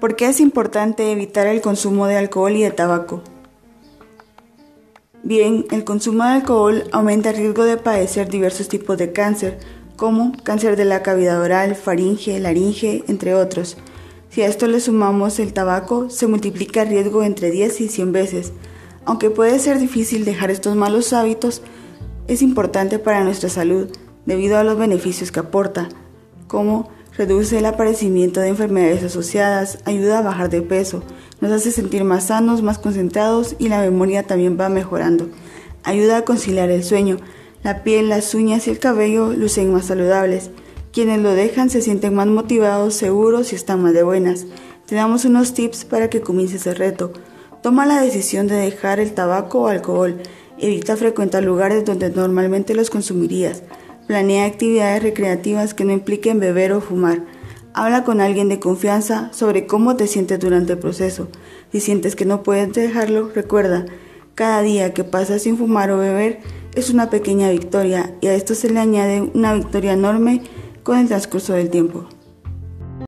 ¿Por qué es importante evitar el consumo de alcohol y de tabaco? Bien, el consumo de alcohol aumenta el riesgo de padecer diversos tipos de cáncer, como cáncer de la cavidad oral, faringe, laringe, entre otros. Si a esto le sumamos el tabaco, se multiplica el riesgo entre 10 y 100 veces. Aunque puede ser difícil dejar estos malos hábitos, es importante para nuestra salud debido a los beneficios que aporta, como reduce el aparecimiento de enfermedades asociadas, ayuda a bajar de peso, nos hace sentir más sanos, más concentrados y la memoria también va mejorando. Ayuda a conciliar el sueño, la piel, las uñas y el cabello lucen más saludables. Quienes lo dejan se sienten más motivados, seguros y están más de buenas. Te damos unos tips para que comiences el reto. Toma la decisión de dejar el tabaco o alcohol. Evita frecuentar lugares donde normalmente los consumirías. Planea actividades recreativas que no impliquen beber o fumar. Habla con alguien de confianza sobre cómo te sientes durante el proceso. Si sientes que no puedes dejarlo, recuerda, cada día que pasas sin fumar o beber es una pequeña victoria y a esto se le añade una victoria enorme con el transcurso del tiempo.